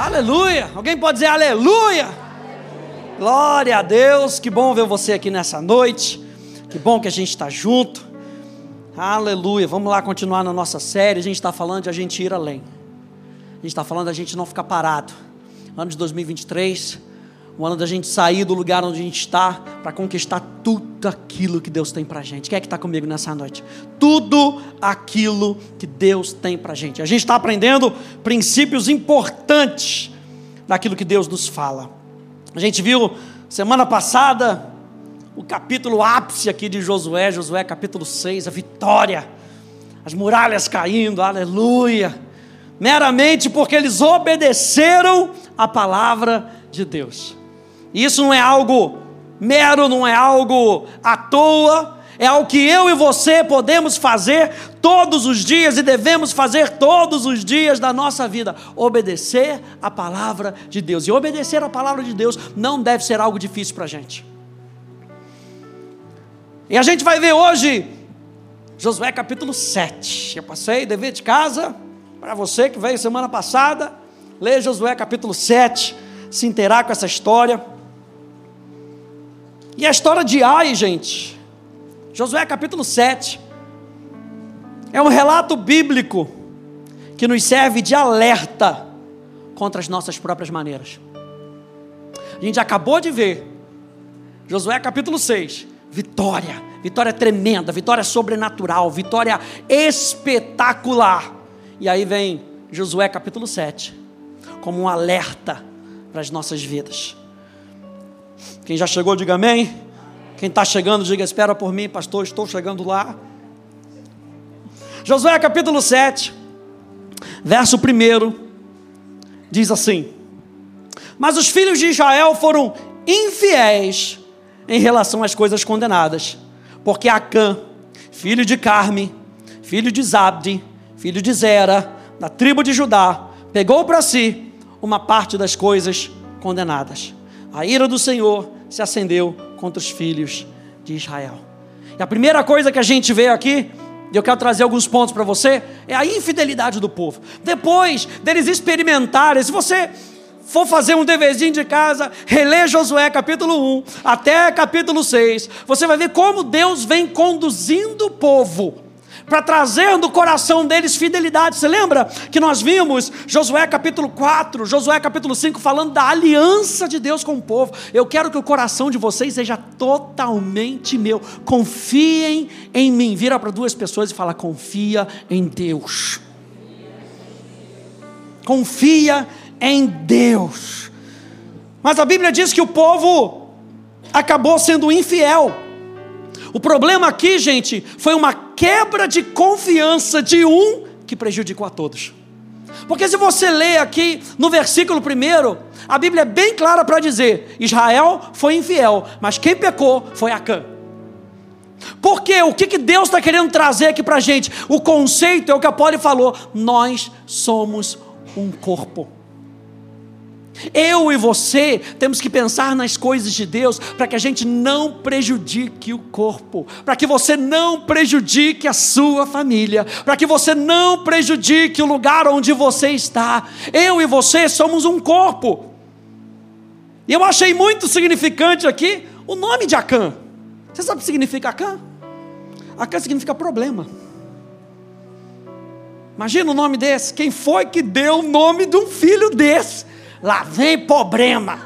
Aleluia! Alguém pode dizer aleluia? Glória a Deus, que bom ver você aqui nessa noite. Que bom que a gente está junto. Aleluia. Vamos lá continuar na nossa série. A gente está falando de a gente ir além. A gente está falando de a gente não ficar parado. Ano de 2023 o ano da gente sair do lugar onde a gente está para conquistar tudo aquilo que Deus tem para a gente. Quem é que está comigo nessa noite? Tudo aquilo que Deus tem para a gente. A gente está aprendendo princípios importantes daquilo que Deus nos fala. A gente viu semana passada o capítulo ápice aqui de Josué, Josué capítulo 6, a vitória, as muralhas caindo, aleluia, meramente porque eles obedeceram a palavra de Deus. Isso não é algo mero, não é algo à toa, é algo que eu e você podemos fazer todos os dias e devemos fazer todos os dias da nossa vida: obedecer a palavra de Deus. E obedecer a palavra de Deus não deve ser algo difícil para a gente. E a gente vai ver hoje, Josué capítulo 7. Eu passei dever de casa para você que veio semana passada, ler Josué capítulo 7, se inteirar com essa história. E a história de Ai, gente, Josué capítulo 7, é um relato bíblico que nos serve de alerta contra as nossas próprias maneiras. A gente acabou de ver, Josué capítulo 6, vitória, vitória tremenda, vitória sobrenatural, vitória espetacular. E aí vem Josué capítulo 7, como um alerta para as nossas vidas. Quem já chegou, diga amém. Quem está chegando, diga: Espera por mim, pastor, estou chegando lá. Josué capítulo 7, verso 1, diz assim: Mas os filhos de Israel foram infiéis em relação às coisas condenadas, porque Acã, filho de Carme, filho de Zabdi, filho de Zera, da tribo de Judá, pegou para si uma parte das coisas condenadas a ira do Senhor se acendeu contra os filhos de Israel. E a primeira coisa que a gente vê aqui, e eu quero trazer alguns pontos para você, é a infidelidade do povo. Depois deles experimentarem, se você for fazer um deverzinho de casa, reler Josué capítulo 1 até capítulo 6, você vai ver como Deus vem conduzindo o povo para trazer no coração deles fidelidade. Você lembra que nós vimos Josué capítulo 4, Josué capítulo 5 falando da aliança de Deus com o povo? Eu quero que o coração de vocês seja totalmente meu. Confiem em mim. Vira para duas pessoas e fala: confia em Deus. Confia em Deus. Mas a Bíblia diz que o povo acabou sendo infiel. O problema aqui, gente, foi uma quebra de confiança de um que prejudicou a todos. Porque se você lê aqui no versículo primeiro, a Bíblia é bem clara para dizer: Israel foi infiel, mas quem pecou foi Acã. Porque o que, que Deus está querendo trazer aqui para a gente? O conceito é o que a falou: nós somos um corpo. Eu e você temos que pensar nas coisas de Deus para que a gente não prejudique o corpo, para que você não prejudique a sua família, para que você não prejudique o lugar onde você está. Eu e você somos um corpo. E eu achei muito significante aqui o nome de Acã. Você sabe o que significa Acã? Acã significa problema. Imagina o nome desse. Quem foi que deu o nome de um filho desse? Lá vem problema.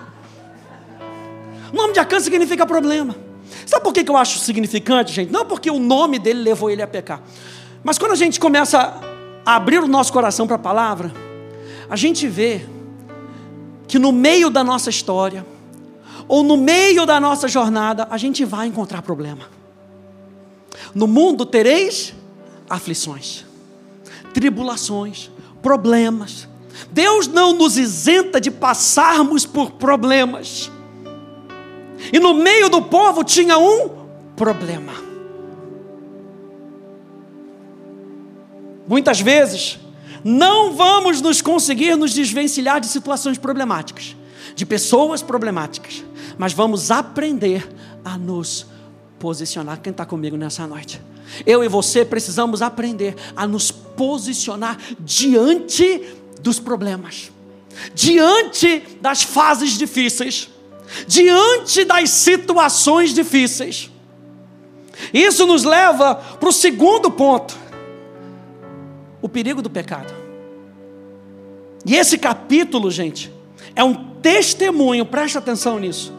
O nome de Acã significa problema. Sabe por que eu acho significante, gente? Não porque o nome dele levou ele a pecar. Mas quando a gente começa a abrir o nosso coração para a palavra, a gente vê que no meio da nossa história, ou no meio da nossa jornada, a gente vai encontrar problema. No mundo tereis aflições, tribulações, problemas, Deus não nos isenta de passarmos por problemas. E no meio do povo tinha um problema. Muitas vezes, não vamos nos conseguir nos desvencilhar de situações problemáticas, de pessoas problemáticas, mas vamos aprender a nos posicionar. Quem está comigo nessa noite? Eu e você precisamos aprender a nos posicionar diante dos problemas. diante das fases difíceis, diante das situações difíceis. Isso nos leva para o segundo ponto: o perigo do pecado. E esse capítulo, gente, é um testemunho, preste atenção nisso,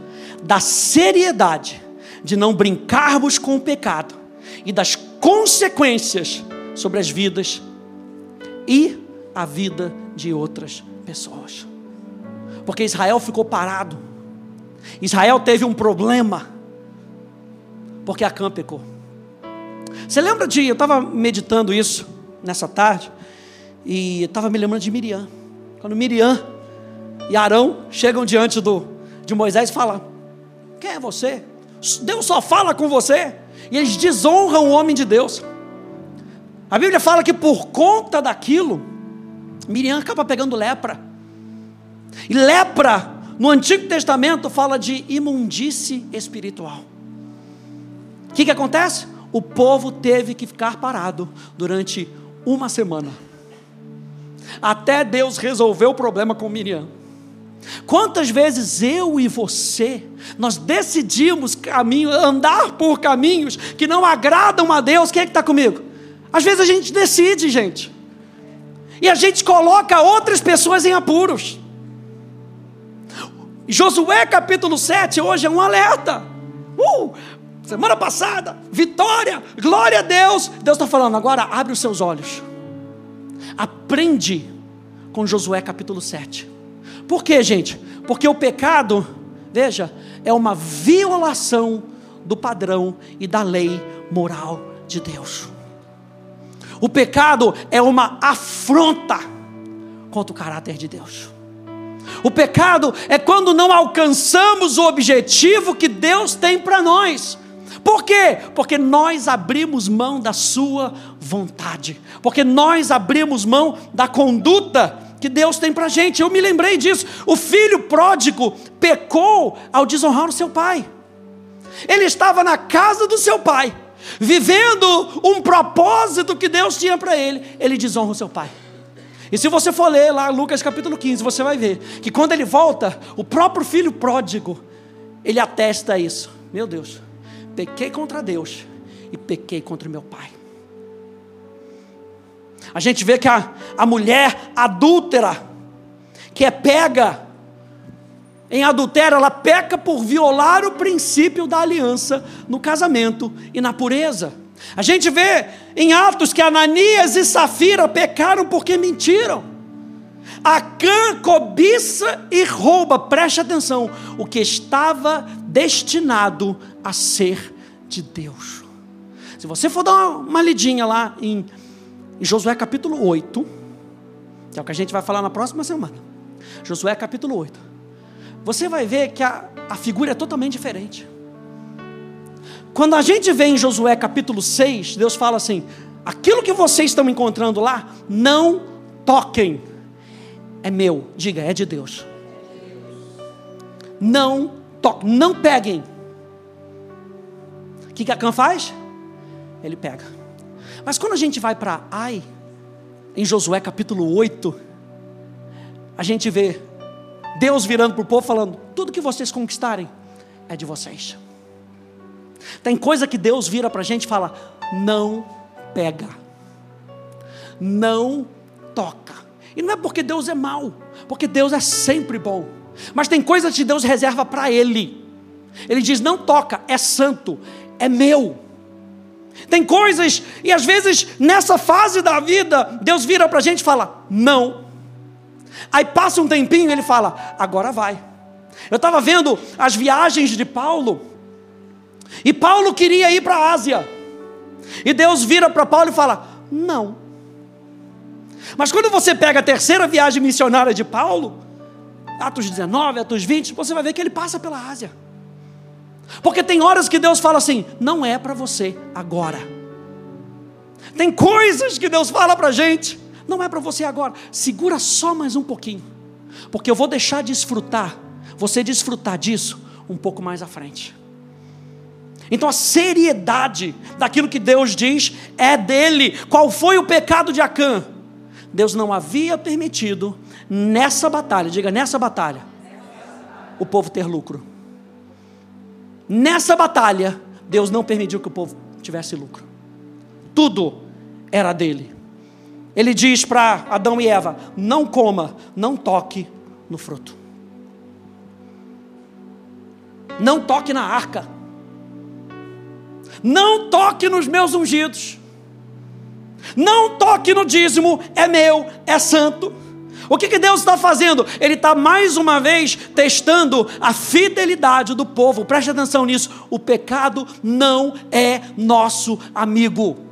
da seriedade de não brincarmos com o pecado e das consequências sobre as vidas e a vida de outras pessoas. Porque Israel ficou parado. Israel teve um problema. Porque Acã pecou. Você lembra de. Eu estava meditando isso nessa tarde. E estava me lembrando de Miriam. Quando Miriam e Arão chegam diante do, de Moisés e falam: Quem é você? Deus só fala com você. E eles desonram o homem de Deus. A Bíblia fala que por conta daquilo, Miriam acaba pegando lepra. E lepra, no Antigo Testamento, fala de imundície espiritual. O que, que acontece? O povo teve que ficar parado durante uma semana até Deus resolver o problema com Miriam. Quantas vezes eu e você, nós decidimos caminho, andar por caminhos que não agradam a Deus, quem é que está comigo? Às vezes a gente decide, gente, e a gente coloca outras pessoas em apuros. Josué capítulo 7 hoje é um alerta. Uh, semana passada, vitória, glória a Deus. Deus está falando, agora abre os seus olhos. Aprende com Josué capítulo 7. Por quê, gente? Porque o pecado, veja, é uma violação do padrão e da lei moral de Deus. O pecado é uma afronta contra o caráter de Deus. O pecado é quando não alcançamos o objetivo que Deus tem para nós. Por quê? Porque nós abrimos mão da Sua vontade, porque nós abrimos mão da conduta que Deus tem para a gente. Eu me lembrei disso. O filho pródigo pecou ao desonrar o seu pai. Ele estava na casa do seu pai, vivendo um propósito que Deus tinha para ele. Ele desonra o seu pai. E se você for ler lá Lucas capítulo 15, você vai ver que quando ele volta, o próprio filho pródigo, ele atesta isso. Meu Deus, pequei contra Deus e pequei contra meu pai. A gente vê que a, a mulher adúltera, que é pega em adultério, ela peca por violar o princípio da aliança no casamento e na pureza. A gente vê em Atos que Ananias e Safira pecaram porque mentiram. Acã cobiça e rouba, preste atenção, o que estava destinado a ser de Deus. Se você for dar uma, lidinha lá em, em Josué capítulo 8, que é o que a gente vai falar na próxima semana. Josué capítulo 8. Você vai ver que a, a figura é totalmente diferente. Quando a gente vê em Josué capítulo 6, Deus fala assim: aquilo que vocês estão encontrando lá, não toquem. É meu, diga, é de Deus. Não toquem, não peguem que, que Acã faz? Ele pega. Mas quando a gente vai para Ai, em Josué capítulo 8, a gente vê Deus virando para o povo falando: tudo que vocês conquistarem é de vocês. Tem coisa que Deus vira para a gente e fala: não pega, não toca. E não é porque Deus é mau, porque Deus é sempre bom. Mas tem coisas que Deus reserva para Ele. Ele diz: não toca, é santo, é meu. Tem coisas, e às vezes nessa fase da vida, Deus vira para a gente e fala: não. Aí passa um tempinho e ele fala: agora vai. Eu estava vendo as viagens de Paulo, e Paulo queria ir para a Ásia, e Deus vira para Paulo e fala: não. Mas quando você pega a terceira viagem missionária de Paulo, Atos 19, Atos 20, você vai ver que ele passa pela Ásia. Porque tem horas que Deus fala assim: não é para você agora. Tem coisas que Deus fala para a gente, não é para você agora. Segura só mais um pouquinho, porque eu vou deixar de desfrutar, você desfrutar disso um pouco mais à frente. Então a seriedade daquilo que Deus diz é dele. Qual foi o pecado de Acã? Deus não havia permitido nessa batalha, diga nessa batalha, o povo ter lucro. Nessa batalha, Deus não permitiu que o povo tivesse lucro. Tudo era dele. Ele diz para Adão e Eva: não coma, não toque no fruto. Não toque na arca. Não toque nos meus ungidos. Não toque no dízimo, é meu, é santo. O que, que Deus está fazendo? Ele está mais uma vez testando a fidelidade do povo. Preste atenção nisso. O pecado não é nosso amigo.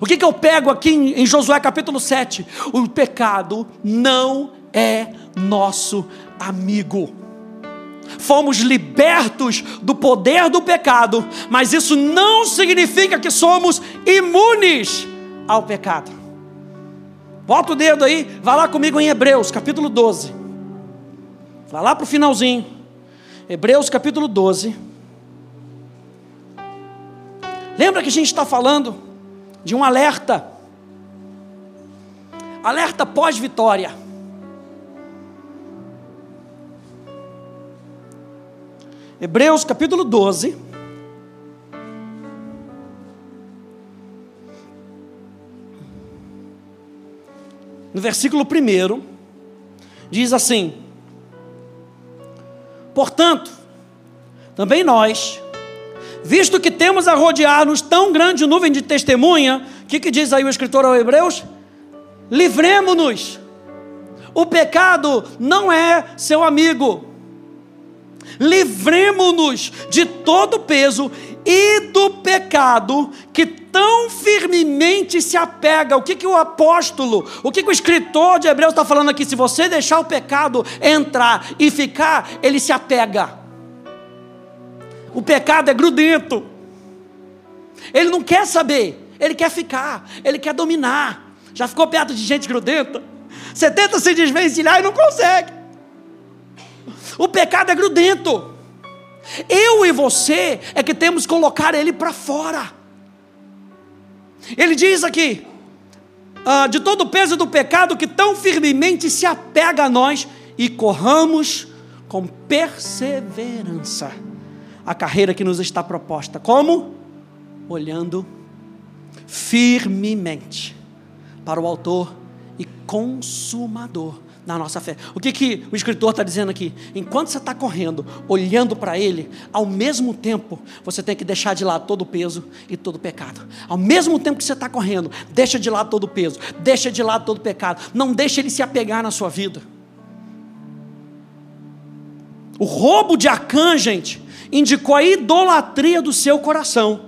O que, que eu pego aqui em, em Josué capítulo 7? O pecado não é nosso amigo fomos libertos do poder do pecado, mas isso não significa que somos imunes ao pecado. Bota o dedo aí, vá lá comigo em Hebreus, capítulo 12. Vá lá para o finalzinho. Hebreus, capítulo 12. Lembra que a gente está falando de um alerta. Alerta pós-vitória. Hebreus capítulo 12. No versículo 1, diz assim: Portanto, também nós, visto que temos a rodear-nos tão grande nuvem de testemunha, o que, que diz aí o escritor aos Hebreus? Livremos-nos. O pecado não é seu amigo livremos-nos de todo peso e do pecado que tão firmemente se apega. O que, que o apóstolo, o que, que o escritor de Hebreus está falando aqui? Se você deixar o pecado entrar e ficar, ele se apega. O pecado é grudento. Ele não quer saber, ele quer ficar, ele quer dominar. Já ficou perto de gente grudenta? Você tenta se desvencilhar e não consegue. O pecado é grudento. Eu e você é que temos que colocar ele para fora. Ele diz aqui: ah, de todo o peso do pecado que tão firmemente se apega a nós e corramos com perseverança a carreira que nos está proposta. Como? Olhando firmemente para o Autor e Consumador na nossa fé. O que, que o escritor está dizendo aqui? Enquanto você está correndo, olhando para Ele, ao mesmo tempo você tem que deixar de lado todo o peso e todo o pecado. Ao mesmo tempo que você está correndo, deixa de lado todo o peso, deixa de lado todo o pecado. Não deixa ele se apegar na sua vida. O roubo de Acã, gente, indicou a idolatria do seu coração,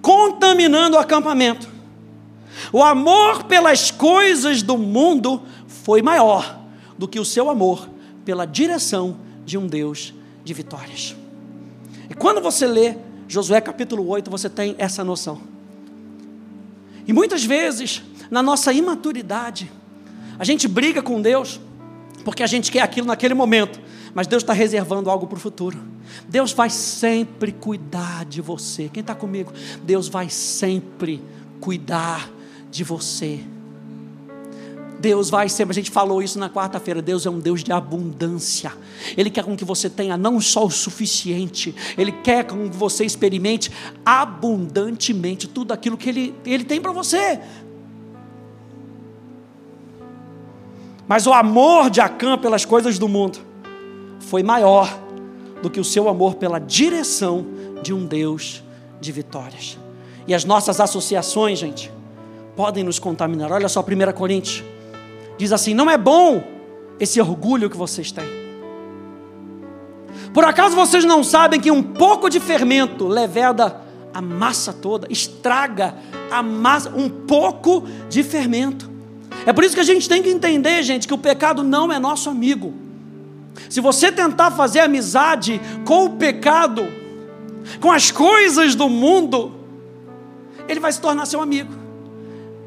contaminando o acampamento. O amor pelas coisas do mundo foi maior do que o seu amor pela direção de um Deus de vitórias. E quando você lê Josué capítulo 8, você tem essa noção. E muitas vezes, na nossa imaturidade, a gente briga com Deus porque a gente quer aquilo naquele momento, mas Deus está reservando algo para o futuro. Deus vai sempre cuidar de você. Quem está comigo? Deus vai sempre cuidar de você. Deus vai sempre, a gente falou isso na quarta-feira, Deus é um Deus de abundância. Ele quer com que você tenha não só o suficiente, Ele quer com que você experimente abundantemente tudo aquilo que Ele, ele tem para você. Mas o amor de Acã pelas coisas do mundo foi maior do que o seu amor pela direção de um Deus de vitórias. E as nossas associações, gente, podem nos contaminar. Olha só 1 Coríntios diz assim: não é bom esse orgulho que vocês têm. Por acaso vocês não sabem que um pouco de fermento leveda a massa toda, estraga a massa, um pouco de fermento. É por isso que a gente tem que entender, gente, que o pecado não é nosso amigo. Se você tentar fazer amizade com o pecado, com as coisas do mundo, ele vai se tornar seu amigo.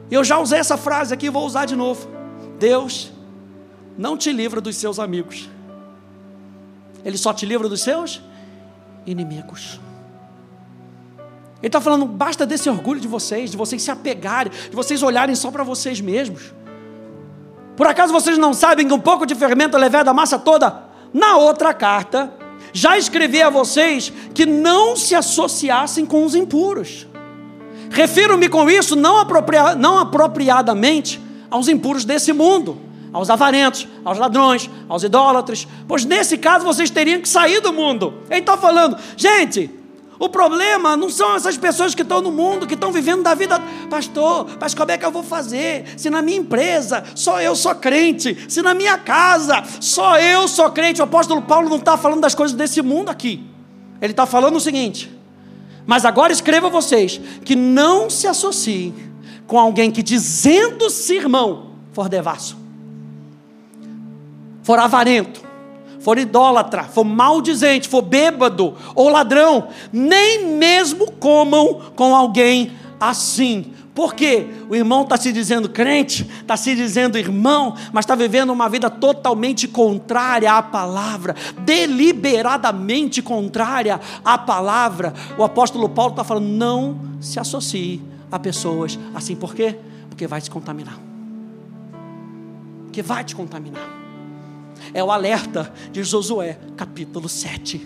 Eu já usei essa frase aqui vou usar de novo. Deus não te livra dos seus amigos, Ele só te livra dos seus inimigos. Ele está falando, basta desse orgulho de vocês, de vocês se apegarem, de vocês olharem só para vocês mesmos. Por acaso vocês não sabem que um pouco de fermento leveda a massa toda? Na outra carta, já escrevi a vocês que não se associassem com os impuros. Refiro-me com isso não, apropria, não apropriadamente aos impuros desse mundo, aos avarentos, aos ladrões, aos idólatras, pois nesse caso vocês teriam que sair do mundo. Ele está falando, gente, o problema não são essas pessoas que estão no mundo, que estão vivendo da vida. Pastor, mas como é que eu vou fazer? Se na minha empresa só eu sou crente, se na minha casa só eu sou crente. O apóstolo Paulo não está falando das coisas desse mundo aqui. Ele está falando o seguinte: mas agora escreva vocês que não se associem com alguém que, dizendo-se irmão, for devasso, for avarento, for idólatra, for maldizente, for bêbado ou ladrão, nem mesmo comam com alguém assim. Porque o irmão está se dizendo crente, está se dizendo irmão, mas está vivendo uma vida totalmente contrária à palavra, deliberadamente contrária à palavra. O apóstolo Paulo está falando: não se associe a pessoas assim. Por quê? Porque vai te contaminar. Porque vai te contaminar é o alerta de Josué, capítulo 7.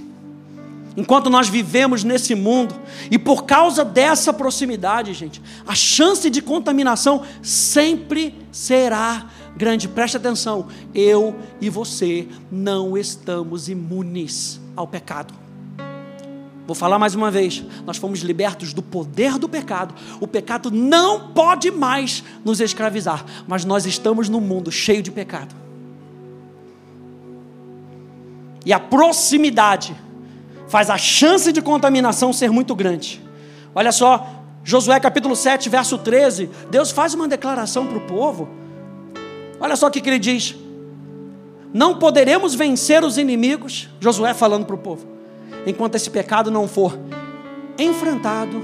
Enquanto nós vivemos nesse mundo, e por causa dessa proximidade, gente, a chance de contaminação sempre será grande. Preste atenção, eu e você não estamos imunes ao pecado. Vou falar mais uma vez: nós fomos libertos do poder do pecado. O pecado não pode mais nos escravizar, mas nós estamos num mundo cheio de pecado. E a proximidade faz a chance de contaminação ser muito grande. Olha só, Josué capítulo 7, verso 13, Deus faz uma declaração para o povo. Olha só o que, que ele diz: Não poderemos vencer os inimigos, Josué falando para o povo, enquanto esse pecado não for enfrentado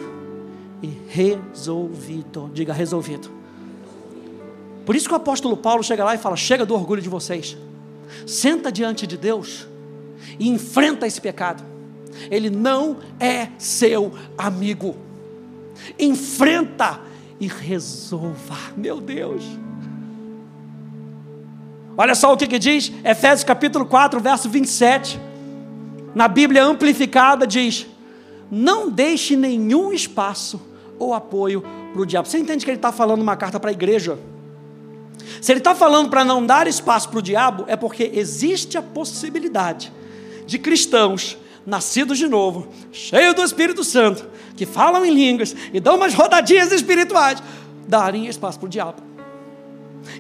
e resolvido. Diga resolvido. Por isso que o apóstolo Paulo chega lá e fala: Chega do orgulho de vocês, senta diante de Deus e enfrenta esse pecado. Ele não é seu amigo. Enfrenta e resolva. Meu Deus. Olha só o que, que diz Efésios capítulo 4, verso 27. Na Bíblia amplificada diz: Não deixe nenhum espaço ou apoio para o diabo. Você entende que ele está falando uma carta para a igreja? Se ele está falando para não dar espaço para o diabo, é porque existe a possibilidade de cristãos nascidos de novo, cheios do Espírito Santo, que falam em línguas e dão umas rodadinhas espirituais, darem espaço para o diabo.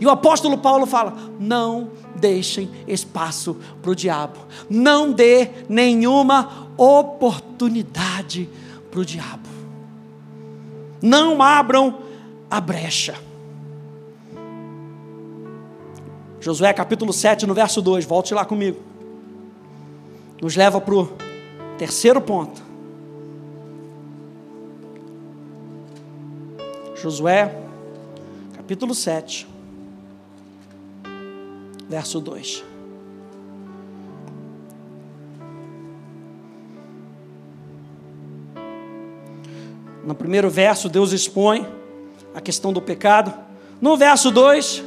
E o apóstolo Paulo fala: não deixem espaço para o diabo, não dê nenhuma oportunidade para o diabo, não abram a brecha. Josué capítulo 7, no verso 2, volte lá comigo nos leva para o terceiro ponto. Josué, capítulo 7, verso 2. No primeiro verso, Deus expõe a questão do pecado. No verso 2,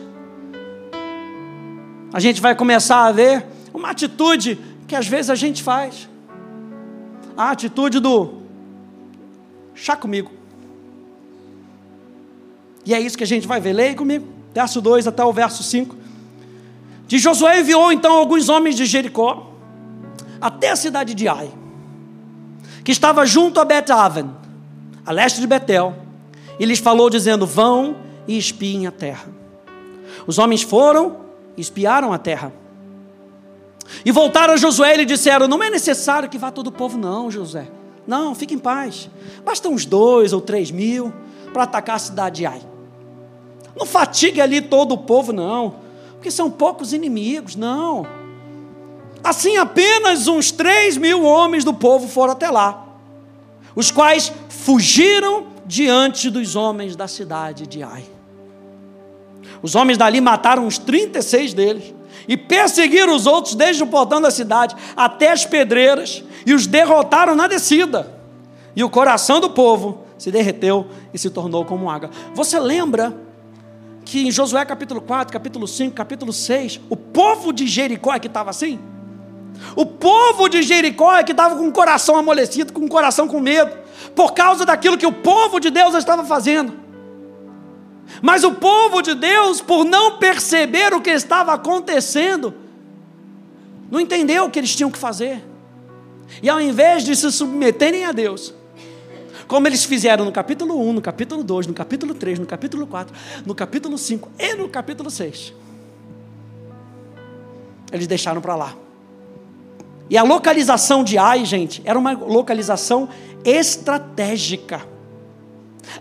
a gente vai começar a ver uma atitude que às vezes a gente faz. A atitude do chá comigo. E é isso que a gente vai ver. Leia comigo, verso 2 até o verso 5. De Josué enviou então alguns homens de Jericó até a cidade de Ai, que estava junto a Bet-Aven, a leste de Betel, e lhes falou dizendo: Vão e espiem a terra. Os homens foram e espiaram a terra. E voltaram a Josué e lhe disseram: Não é necessário que vá todo o povo, não, José. Não, fique em paz. Basta uns dois ou três mil para atacar a cidade de Ai. Não fatigue ali todo o povo, não, porque são poucos inimigos, não. Assim, apenas uns três mil homens do povo foram até lá, os quais fugiram diante dos homens da cidade de Ai. Os homens dali mataram uns 36 deles e perseguiram os outros desde o portão da cidade até as pedreiras e os derrotaram na descida. E o coração do povo se derreteu e se tornou como água. Você lembra que em Josué capítulo 4, capítulo 5, capítulo 6, o povo de Jericó é que estava assim? O povo de Jericó é que estava com o coração amolecido, com o coração com medo, por causa daquilo que o povo de Deus estava fazendo. Mas o povo de Deus, por não perceber o que estava acontecendo, não entendeu o que eles tinham que fazer. E ao invés de se submeterem a Deus, como eles fizeram no capítulo 1, no capítulo 2, no capítulo 3, no capítulo 4, no capítulo 5 e no capítulo 6, eles deixaram para lá. E a localização de Ai, gente, era uma localização estratégica.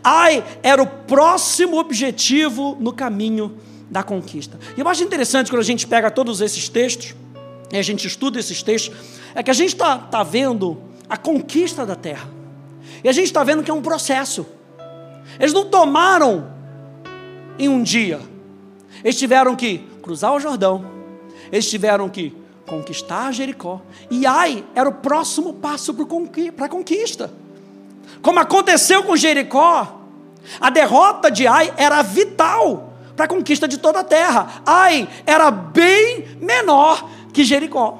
Ai era o próximo objetivo no caminho da conquista. E eu acho interessante quando a gente pega todos esses textos, e a gente estuda esses textos, é que a gente está tá vendo a conquista da terra. E a gente está vendo que é um processo. Eles não tomaram em um dia. Eles tiveram que cruzar o Jordão. Eles tiveram que conquistar Jericó. E Ai era o próximo passo para a conquista. Como aconteceu com Jericó, a derrota de Ai era vital para a conquista de toda a terra. Ai era bem menor que Jericó.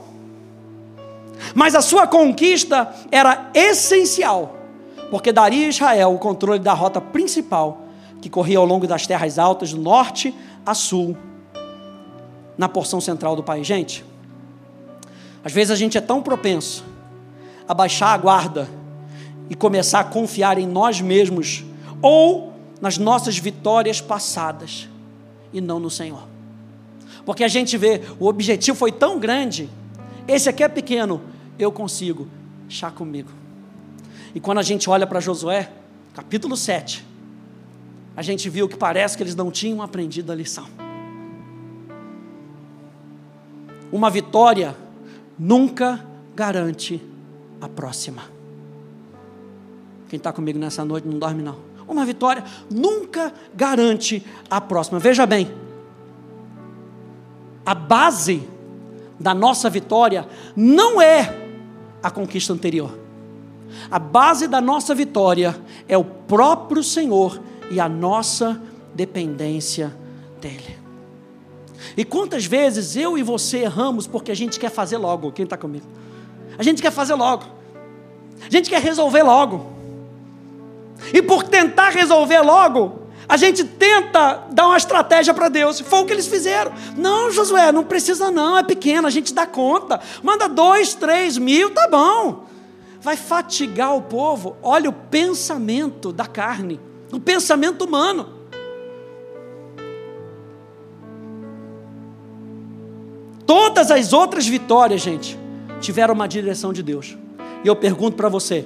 Mas a sua conquista era essencial, porque daria a Israel o controle da rota principal que corria ao longo das terras altas, do norte a sul, na porção central do país. Gente, às vezes a gente é tão propenso a baixar a guarda e começar a confiar em nós mesmos ou nas nossas vitórias passadas e não no Senhor. Porque a gente vê, o objetivo foi tão grande, esse aqui é pequeno, eu consigo, chá comigo. E quando a gente olha para Josué, capítulo 7, a gente viu que parece que eles não tinham aprendido a lição. Uma vitória nunca garante a próxima. Quem está comigo nessa noite não dorme, não. Uma vitória nunca garante a próxima. Veja bem, a base da nossa vitória não é a conquista anterior. A base da nossa vitória é o próprio Senhor e a nossa dependência dEle. E quantas vezes eu e você erramos porque a gente quer fazer logo? Quem está comigo? A gente quer fazer logo. A gente quer resolver logo. E por tentar resolver logo, a gente tenta dar uma estratégia para Deus. Foi o que eles fizeram. Não, Josué, não precisa não, é pequeno, a gente dá conta. Manda dois, três mil, tá bom. Vai fatigar o povo. Olha o pensamento da carne, o pensamento humano. Todas as outras vitórias, gente, tiveram uma direção de Deus. E eu pergunto para você,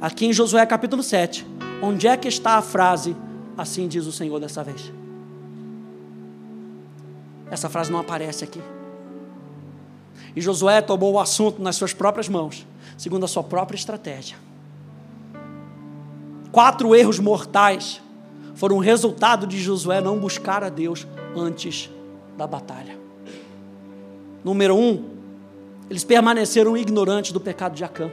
aqui em Josué capítulo 7, onde é que está a frase, assim diz o Senhor dessa vez? Essa frase não aparece aqui. E Josué tomou o assunto nas suas próprias mãos, segundo a sua própria estratégia. Quatro erros mortais foram resultado de Josué não buscar a Deus antes da batalha. Número um, eles permaneceram ignorantes do pecado de Acã.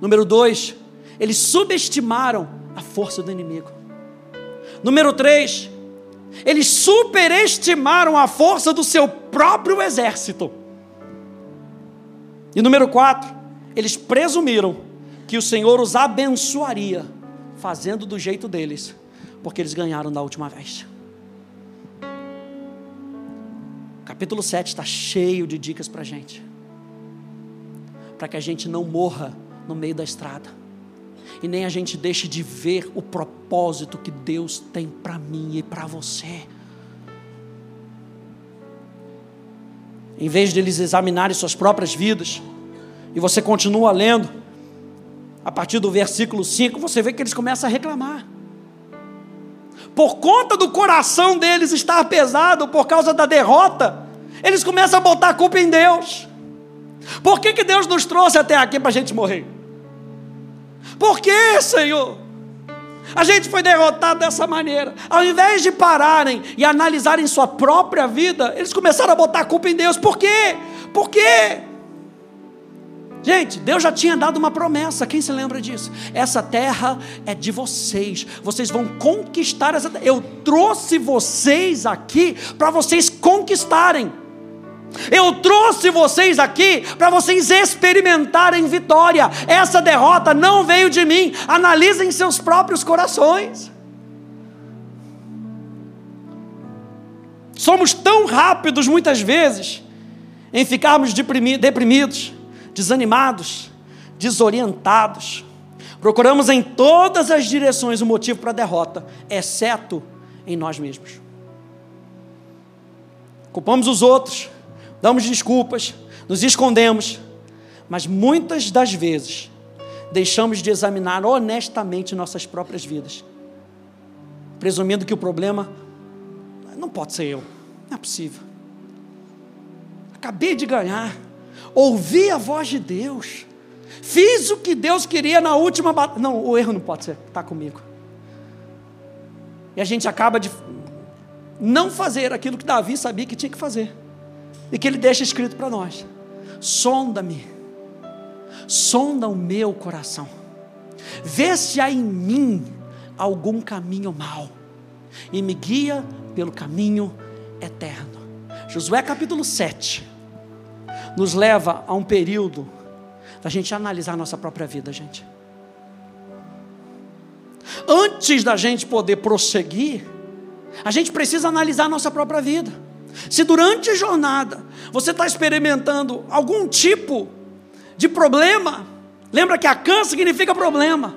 Número dois, eles subestimaram a força do inimigo. Número três, eles superestimaram a força do seu próprio exército. E número quatro, eles presumiram que o Senhor os abençoaria, fazendo do jeito deles, porque eles ganharam da última vez. Capítulo 7 está cheio de dicas para a gente. Para que a gente não morra no meio da estrada. E nem a gente deixe de ver o propósito que Deus tem para mim e para você. Em vez de eles examinarem suas próprias vidas, e você continua lendo, a partir do versículo 5, você vê que eles começam a reclamar por conta do coração deles estar pesado por causa da derrota, eles começam a botar a culpa em Deus. Por que, que Deus nos trouxe até aqui para a gente morrer? Por que, Senhor? A gente foi derrotado dessa maneira. Ao invés de pararem e analisarem sua própria vida, eles começaram a botar a culpa em Deus. Por quê? Por quê? Gente, Deus já tinha dado uma promessa, quem se lembra disso? Essa terra é de vocês, vocês vão conquistar essa terra. Eu trouxe vocês aqui para vocês conquistarem. Eu trouxe vocês aqui para vocês experimentarem vitória. Essa derrota não veio de mim. Analisem seus próprios corações. Somos tão rápidos muitas vezes em ficarmos deprimidos desanimados, desorientados. Procuramos em todas as direções o motivo para a derrota, exceto em nós mesmos. Culpamos os outros, damos desculpas, nos escondemos, mas muitas das vezes deixamos de examinar honestamente nossas próprias vidas, presumindo que o problema não pode ser eu, não é possível. Acabei de ganhar, ouvi a voz de Deus, fiz o que Deus queria na última batalha. Não, o erro não pode ser, está comigo. E a gente acaba de não fazer aquilo que Davi sabia que tinha que fazer, e que ele deixa escrito para nós: sonda-me, sonda o meu coração, vê se há em mim algum caminho mau, e me guia pelo caminho eterno. Josué capítulo 7 nos leva a um período da gente analisar a nossa própria vida, gente. Antes da gente poder prosseguir, a gente precisa analisar a nossa própria vida. Se durante a jornada você está experimentando algum tipo de problema, lembra que a can significa problema.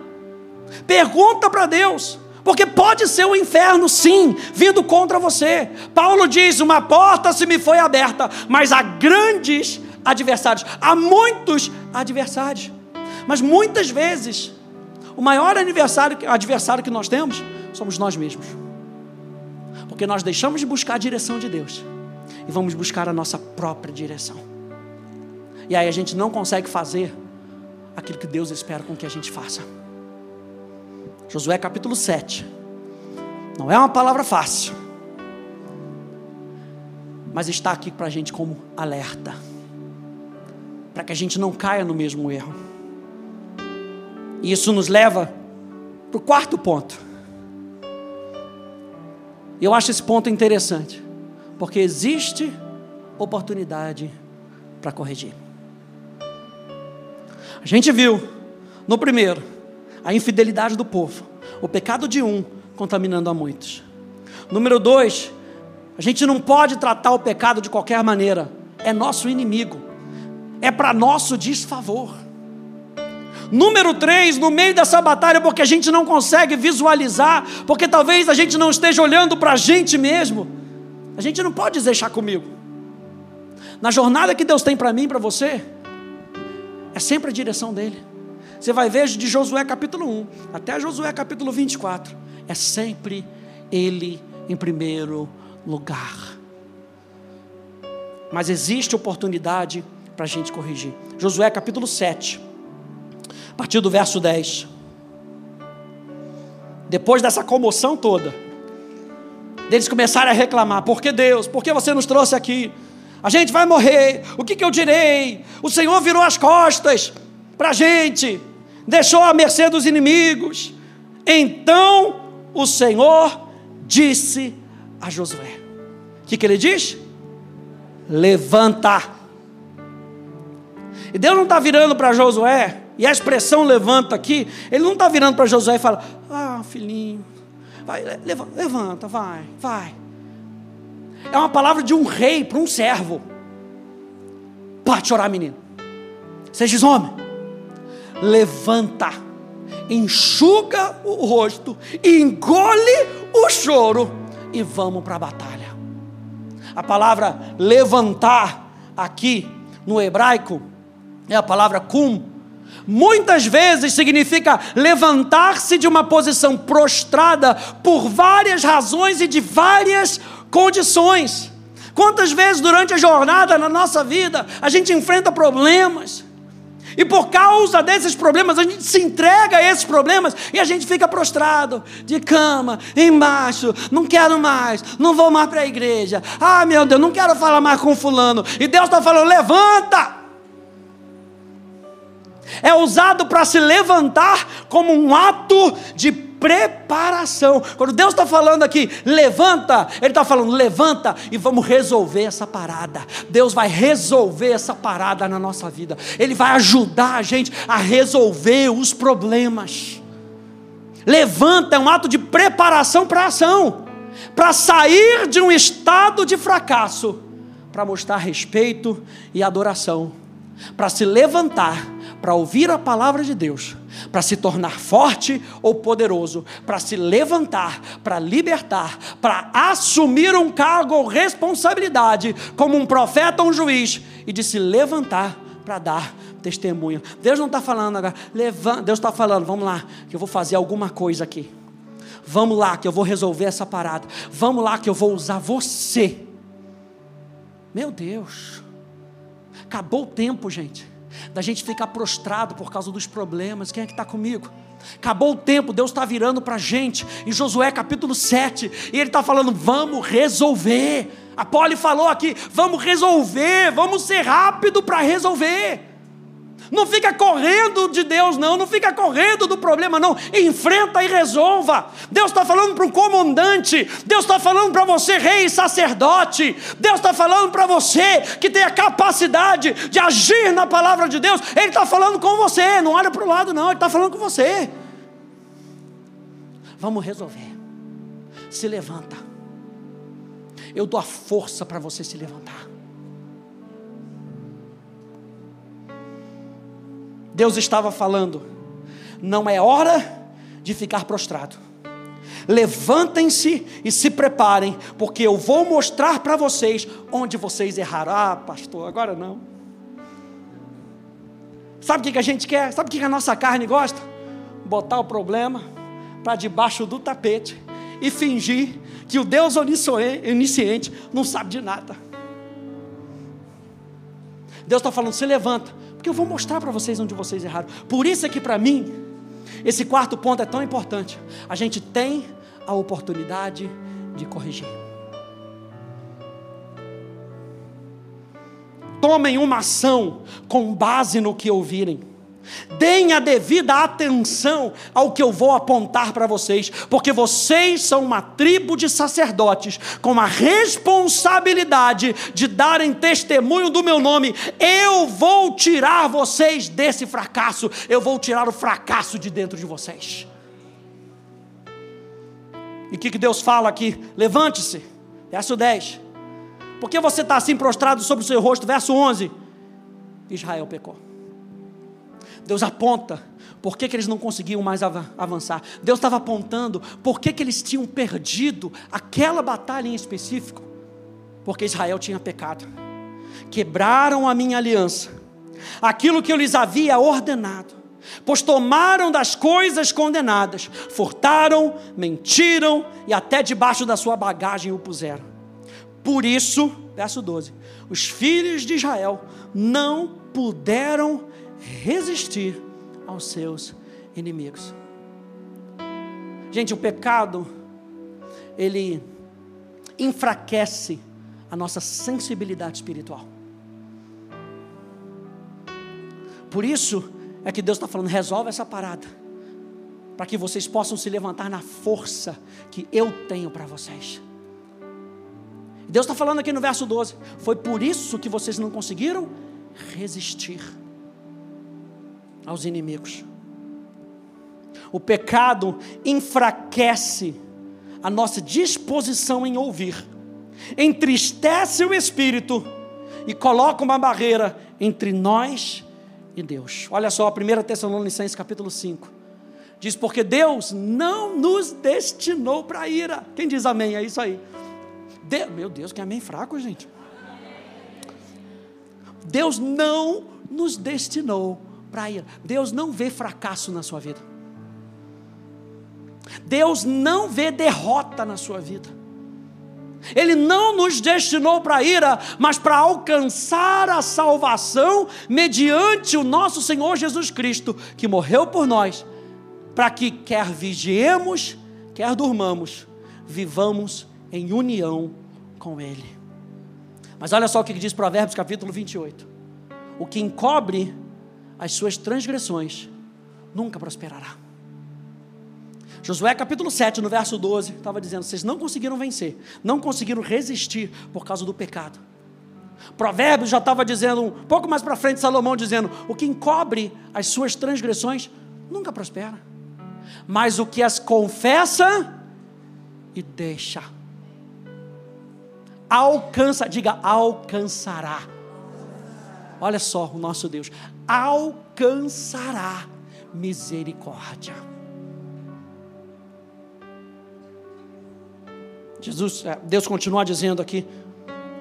Pergunta para Deus, porque pode ser o um inferno, sim, vindo contra você. Paulo diz: Uma porta se me foi aberta, mas há grandes adversários. Há muitos adversários. Mas muitas vezes, o maior adversário, adversário que nós temos somos nós mesmos. Porque nós deixamos de buscar a direção de Deus e vamos buscar a nossa própria direção. E aí a gente não consegue fazer aquilo que Deus espera com que a gente faça. Josué capítulo 7. Não é uma palavra fácil, mas está aqui para a gente como alerta para que a gente não caia no mesmo erro. E isso nos leva para o quarto ponto. E eu acho esse ponto interessante, porque existe oportunidade para corrigir. A gente viu no primeiro a infidelidade do povo, o pecado de um contaminando a muitos. Número dois, a gente não pode tratar o pecado de qualquer maneira, é nosso inimigo é para nosso desfavor. Número três, no meio dessa batalha, porque a gente não consegue visualizar, porque talvez a gente não esteja olhando para a gente mesmo, a gente não pode deixar comigo. Na jornada que Deus tem para mim para você, é sempre a direção dele. Você vai ver de Josué capítulo 1 até Josué capítulo 24, é sempre ele em primeiro lugar. Mas existe oportunidade para a gente corrigir. Josué capítulo 7, a partir do verso 10. Depois dessa comoção toda, deles começarem a reclamar: por que Deus? Por que você nos trouxe aqui? A gente vai morrer, o que, que eu direi? O Senhor virou as costas para a gente, deixou a mercê dos inimigos. Então o Senhor disse a Josué: O que, que ele diz? Levanta e Deus não está virando para Josué, e a expressão levanta aqui, ele não está virando para Josué e fala: Ah, filhinho, vai, levanta, vai, vai. É uma palavra de um rei para um servo. Pode chorar, menino. Seja homem. Levanta, enxuga o rosto, engole o choro e vamos para a batalha. A palavra levantar aqui no hebraico é a palavra cum. Muitas vezes significa levantar-se de uma posição prostrada por várias razões e de várias condições. Quantas vezes durante a jornada na nossa vida a gente enfrenta problemas, e por causa desses problemas, a gente se entrega a esses problemas e a gente fica prostrado, de cama, embaixo, não quero mais, não vou mais para a igreja. Ah, meu Deus, não quero falar mais com fulano. E Deus está falando: levanta! É usado para se levantar como um ato de preparação. Quando Deus está falando aqui, levanta, Ele está falando, levanta e vamos resolver essa parada. Deus vai resolver essa parada na nossa vida. Ele vai ajudar a gente a resolver os problemas. Levanta é um ato de preparação para ação, para sair de um estado de fracasso, para mostrar respeito e adoração, para se levantar para ouvir a palavra de Deus, para se tornar forte ou poderoso, para se levantar, para libertar, para assumir um cargo ou responsabilidade como um profeta ou um juiz e de se levantar para dar testemunho. Deus não está falando agora, levanta, Deus está falando, vamos lá, que eu vou fazer alguma coisa aqui. Vamos lá, que eu vou resolver essa parada. Vamos lá, que eu vou usar você. Meu Deus, acabou o tempo, gente da gente ficar prostrado por causa dos problemas. Quem é que está comigo? Acabou o tempo, Deus está virando para a gente, em Josué capítulo 7, e Ele está falando: vamos resolver. A Poli falou aqui: vamos resolver, vamos ser rápido para resolver. Não fica correndo de Deus, não. Não fica correndo do problema, não. Enfrenta e resolva. Deus está falando para o comandante. Deus está falando para você, rei e sacerdote. Deus está falando para você que tem a capacidade de agir na palavra de Deus. Ele está falando com você. Não olha para o lado, não. Ele está falando com você. Vamos resolver. Se levanta. Eu dou a força para você se levantar. Deus estava falando: não é hora de ficar prostrado. Levantem-se e se preparem, porque eu vou mostrar para vocês onde vocês erraram. Ah, pastor, agora não. Sabe o que a gente quer? Sabe o que a nossa carne gosta? Botar o problema para debaixo do tapete e fingir que o Deus onisciente não sabe de nada. Deus está falando: se levanta, porque eu vou mostrar para vocês onde vocês erraram. Por isso é que para mim, esse quarto ponto é tão importante. A gente tem a oportunidade de corrigir. Tomem uma ação com base no que ouvirem. Deem a devida atenção ao que eu vou apontar para vocês, porque vocês são uma tribo de sacerdotes com a responsabilidade de darem testemunho do meu nome. Eu vou tirar vocês desse fracasso, eu vou tirar o fracasso de dentro de vocês. E o que, que Deus fala aqui? Levante-se, verso 10. Por que você está assim prostrado sobre o seu rosto? Verso 11. Israel pecou. Deus aponta por que, que eles não conseguiam mais avançar. Deus estava apontando por que, que eles tinham perdido aquela batalha em específico. Porque Israel tinha pecado. Quebraram a minha aliança, aquilo que eu lhes havia ordenado, pois tomaram das coisas condenadas, furtaram, mentiram e até debaixo da sua bagagem o puseram. Por isso, verso 12: os filhos de Israel não puderam resistir aos seus inimigos. Gente, o pecado, ele enfraquece a nossa sensibilidade espiritual. Por isso é que Deus está falando: resolve essa parada, para que vocês possam se levantar na força que eu tenho para vocês. Deus está falando aqui no verso 12: foi por isso que vocês não conseguiram resistir aos inimigos. O pecado enfraquece a nossa disposição em ouvir, entristece o espírito e coloca uma barreira entre nós e Deus. Olha só, 1 Tessalonicenses capítulo 5. Diz, porque Deus não nos destinou para ira. Quem diz amém? É isso aí. De... Meu Deus, que amém fraco, gente. Deus não nos destinou praia. Deus não vê fracasso na sua vida. Deus não vê derrota na sua vida. Ele não nos destinou para ira, mas para alcançar a salvação mediante o nosso Senhor Jesus Cristo, que morreu por nós, para que quer vigiemos, quer durmamos, vivamos em união com Ele. Mas olha só o que diz Provérbios capítulo 28. O que encobre as suas transgressões, nunca prosperará. Josué capítulo 7, no verso 12, estava dizendo: vocês não conseguiram vencer, não conseguiram resistir por causa do pecado. Provérbios já estava dizendo, um pouco mais para frente, Salomão dizendo: o que encobre as suas transgressões nunca prospera, mas o que as confessa e deixa, alcança, diga, alcançará. Olha só o nosso Deus, alcançará misericórdia. Jesus, é, Deus continua dizendo aqui,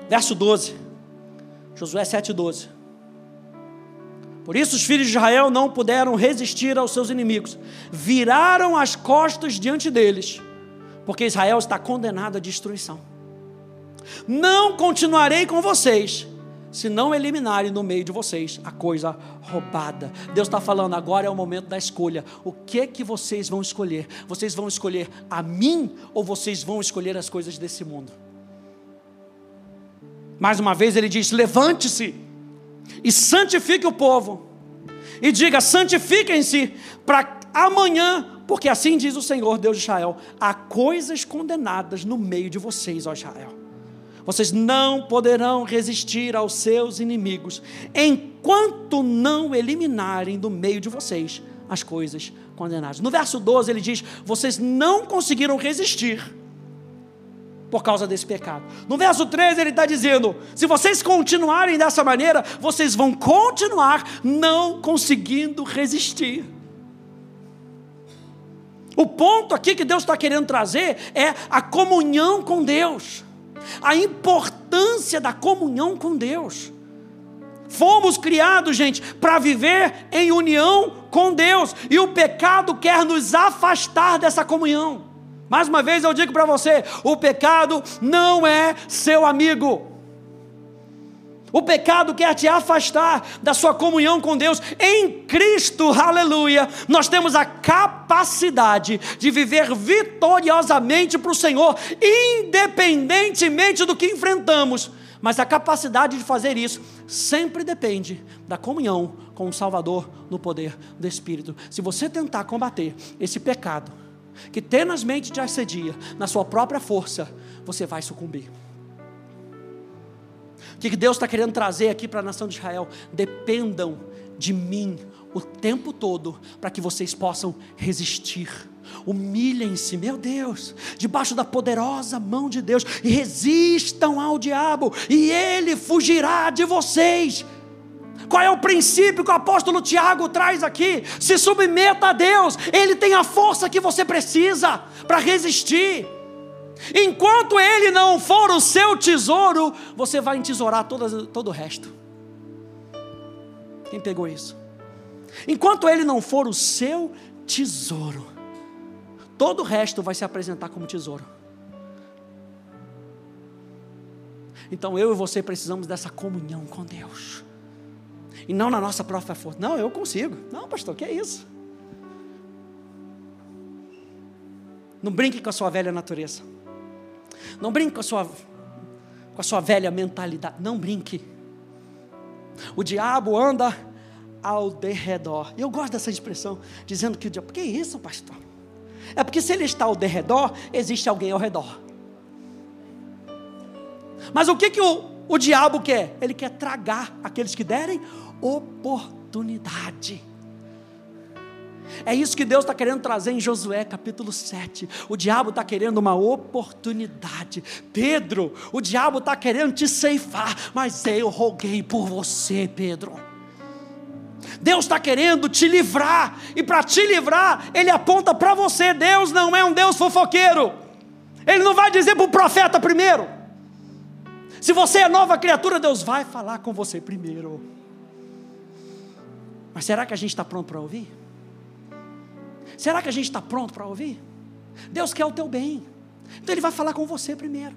verso 12, Josué 7,12. Por isso os filhos de Israel não puderam resistir aos seus inimigos, viraram as costas diante deles, porque Israel está condenado à destruição. Não continuarei com vocês, se não eliminarem no meio de vocês a coisa roubada. Deus está falando, agora é o momento da escolha. O que que vocês vão escolher? Vocês vão escolher a mim ou vocês vão escolher as coisas desse mundo? Mais uma vez ele diz: levante-se e santifique o povo, e diga: santifiquem-se para amanhã, porque assim diz o Senhor Deus de Israel: há coisas condenadas no meio de vocês, ó Israel. Vocês não poderão resistir aos seus inimigos, enquanto não eliminarem do meio de vocês as coisas condenadas. No verso 12 ele diz: Vocês não conseguiram resistir por causa desse pecado. No verso 13 ele está dizendo: se vocês continuarem dessa maneira, vocês vão continuar não conseguindo resistir. O ponto aqui que Deus está querendo trazer é a comunhão com Deus, a importância da comunhão com Deus. Fomos criados, gente, para viver em união com Deus, e o pecado quer nos afastar dessa comunhão. Mais uma vez eu digo para você: o pecado não é seu amigo. O pecado quer te afastar da sua comunhão com Deus. Em Cristo, aleluia, nós temos a capacidade de viver vitoriosamente para o Senhor, independentemente do que enfrentamos. Mas a capacidade de fazer isso sempre depende da comunhão com o Salvador no poder do Espírito. Se você tentar combater esse pecado, que tenazmente te assedia, na sua própria força, você vai sucumbir. O que Deus está querendo trazer aqui para a nação de Israel? Dependam de mim o tempo todo, para que vocês possam resistir. Humilhem-se, meu Deus, debaixo da poderosa mão de Deus, e resistam ao diabo, e ele fugirá de vocês. Qual é o princípio que o apóstolo Tiago traz aqui? Se submeta a Deus, Ele tem a força que você precisa para resistir. Enquanto Ele não for o seu tesouro, você vai entesourar todo, todo o resto. Quem pegou isso? Enquanto Ele não for o seu tesouro, todo o resto vai se apresentar como tesouro. Então eu e você precisamos dessa comunhão com Deus e não na nossa própria força. Não, eu consigo. Não, pastor, que é isso? Não brinque com a sua velha natureza. Não brinque com a sua, com a sua velha mentalidade. Não brinque. O diabo anda ao derredor. Eu gosto dessa expressão, dizendo que o diabo. Que isso, pastor? É porque se ele está ao derredor, existe alguém ao redor. Mas o que, que o, o diabo quer? Ele quer tragar aqueles que derem oportunidade. É isso que Deus está querendo trazer em Josué capítulo 7. O diabo está querendo uma oportunidade. Pedro, o diabo está querendo te ceifar, mas eu roguei por você, Pedro. Deus está querendo te livrar, e para te livrar, Ele aponta para você. Deus não é um Deus fofoqueiro, Ele não vai dizer para o profeta primeiro. Se você é nova criatura, Deus vai falar com você primeiro. Mas será que a gente está pronto para ouvir? Será que a gente está pronto para ouvir? Deus quer o teu bem. Então Ele vai falar com você primeiro.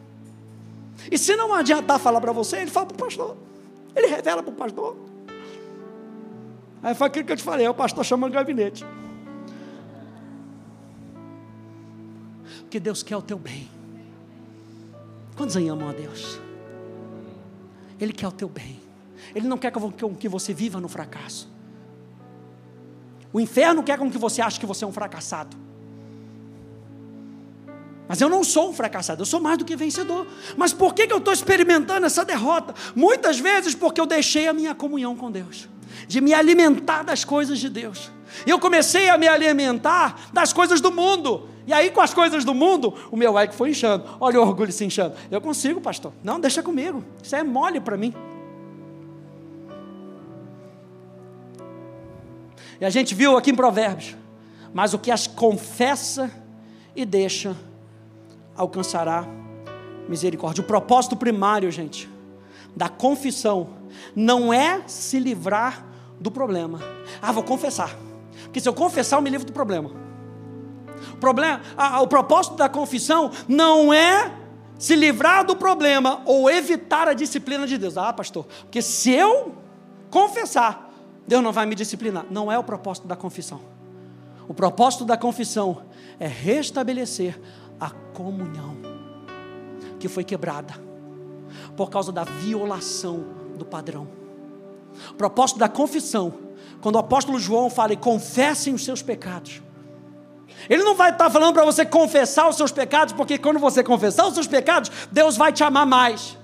E se não adiantar falar para você, Ele fala para o pastor. Ele revela para o pastor. Aí foi aquilo que eu te falei, o pastor chama gabinete. Porque Deus quer o teu bem. Quantos aí amam a Deus? Ele quer o teu bem. Ele não quer que você viva no fracasso. O inferno quer com que você ache que você é um fracassado. Mas eu não sou um fracassado, eu sou mais do que vencedor. Mas por que, que eu estou experimentando essa derrota? Muitas vezes porque eu deixei a minha comunhão com Deus, de me alimentar das coisas de Deus. Eu comecei a me alimentar das coisas do mundo. E aí, com as coisas do mundo, o meu ego foi inchando. Olha o orgulho se inchando. Eu consigo, pastor. Não, deixa comigo. Isso é mole para mim. E a gente viu aqui em Provérbios. Mas o que as confessa e deixa alcançará misericórdia. O propósito primário, gente, da confissão não é se livrar do problema. Ah, vou confessar. Porque se eu confessar, eu me livro do problema. O, problema, o propósito da confissão não é se livrar do problema ou evitar a disciplina de Deus. Ah, pastor, porque se eu confessar, Deus não vai me disciplinar. Não é o propósito da confissão. O propósito da confissão é restabelecer a comunhão que foi quebrada por causa da violação do padrão. O propósito da confissão, quando o apóstolo João fala, confessem os seus pecados. Ele não vai estar falando para você confessar os seus pecados, porque quando você confessar os seus pecados, Deus vai te amar mais.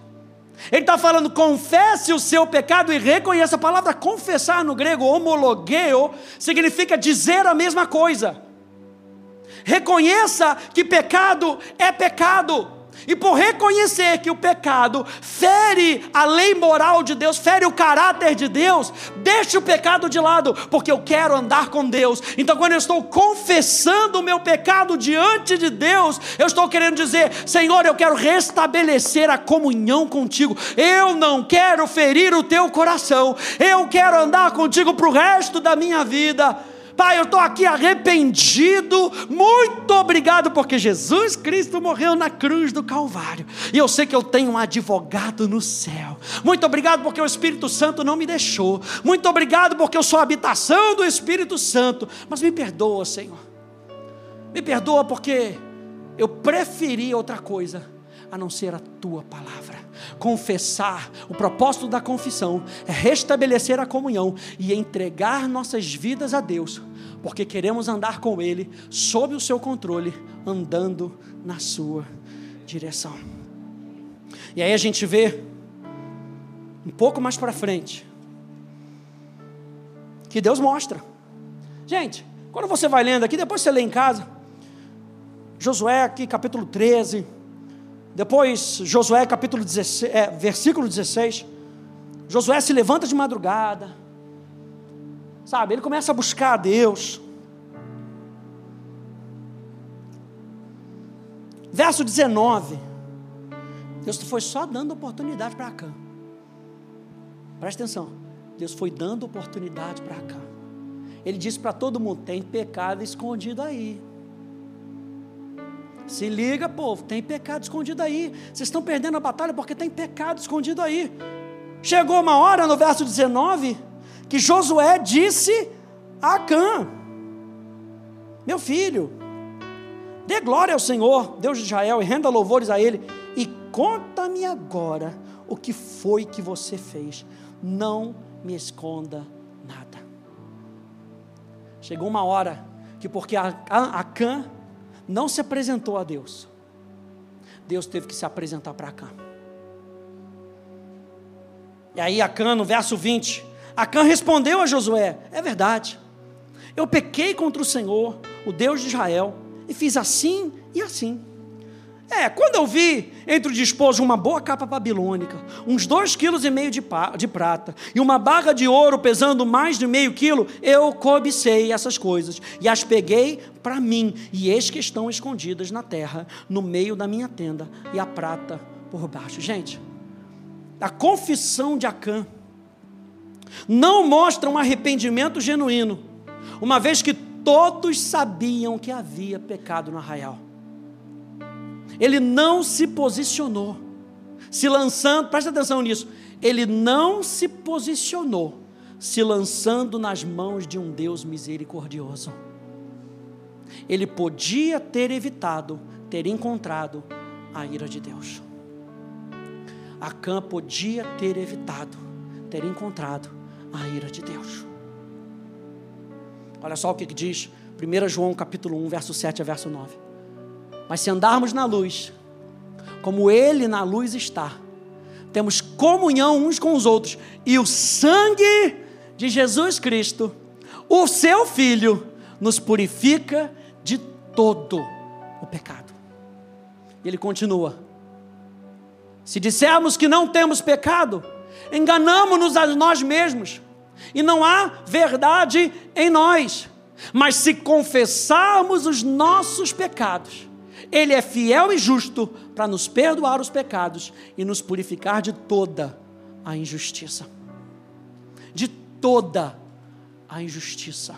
Ele está falando, confesse o seu pecado e reconheça. A palavra confessar no grego, homologeo, significa dizer a mesma coisa. Reconheça que pecado é pecado. E por reconhecer que o pecado fere a lei moral de Deus, fere o caráter de Deus, deixe o pecado de lado, porque eu quero andar com Deus. Então, quando eu estou confessando o meu pecado diante de Deus, eu estou querendo dizer: Senhor, eu quero restabelecer a comunhão contigo. Eu não quero ferir o teu coração, eu quero andar contigo para o resto da minha vida. Pai, eu estou aqui arrependido. Muito obrigado, porque Jesus Cristo morreu na cruz do Calvário. E eu sei que eu tenho um advogado no céu. Muito obrigado, porque o Espírito Santo não me deixou. Muito obrigado, porque eu sou a habitação do Espírito Santo. Mas me perdoa, Senhor. Me perdoa, porque eu preferi outra coisa a não ser a tua palavra. Confessar, o propósito da confissão é restabelecer a comunhão e entregar nossas vidas a Deus, porque queremos andar com Ele, sob o seu controle, andando na sua direção. E aí a gente vê, um pouco mais para frente, que Deus mostra. Gente, quando você vai lendo aqui, depois você lê em casa, Josué aqui, capítulo 13, depois, Josué capítulo 16, é, versículo 16. Josué se levanta de madrugada. Sabe, ele começa a buscar a Deus. Verso 19. Deus foi só dando oportunidade para cá. Presta atenção. Deus foi dando oportunidade para cá. Ele disse para todo mundo: tem pecado escondido aí. Se liga, povo, tem pecado escondido aí. Vocês estão perdendo a batalha porque tem pecado escondido aí. Chegou uma hora no verso 19 que Josué disse a Acã: Meu filho, dê glória ao Senhor, Deus de Israel, e renda louvores a Ele, e conta-me agora o que foi que você fez. Não me esconda nada. Chegou uma hora que, porque Acã não se apresentou a Deus, Deus teve que se apresentar para Acã. E aí Acã, no verso 20, Acã respondeu a Josué: É verdade, eu pequei contra o Senhor, o Deus de Israel, e fiz assim e assim. É, quando eu vi entre o despojo uma boa capa babilônica, uns dois quilos e meio de, de prata e uma barra de ouro pesando mais de meio quilo, eu cobicei essas coisas e as peguei para mim, e eis que estão escondidas na terra, no meio da minha tenda, e a prata por baixo. Gente, a confissão de Acã não mostra um arrependimento genuíno, uma vez que todos sabiam que havia pecado no arraial ele não se posicionou, se lançando, presta atenção nisso, ele não se posicionou, se lançando nas mãos de um Deus misericordioso. Ele podia ter evitado ter encontrado a ira de Deus. Acã podia ter evitado ter encontrado a ira de Deus. Olha só o que diz 1 João capítulo 1, verso 7 a verso 9. Mas se andarmos na luz, como Ele na luz está, temos comunhão uns com os outros, e o sangue de Jesus Cristo, o seu Filho, nos purifica de todo o pecado. E ele continua: se dissermos que não temos pecado, enganamos-nos a nós mesmos, e não há verdade em nós. Mas se confessarmos os nossos pecados, Ele é fiel e justo para nos perdoar os pecados e nos purificar de toda a injustiça. De toda a injustiça.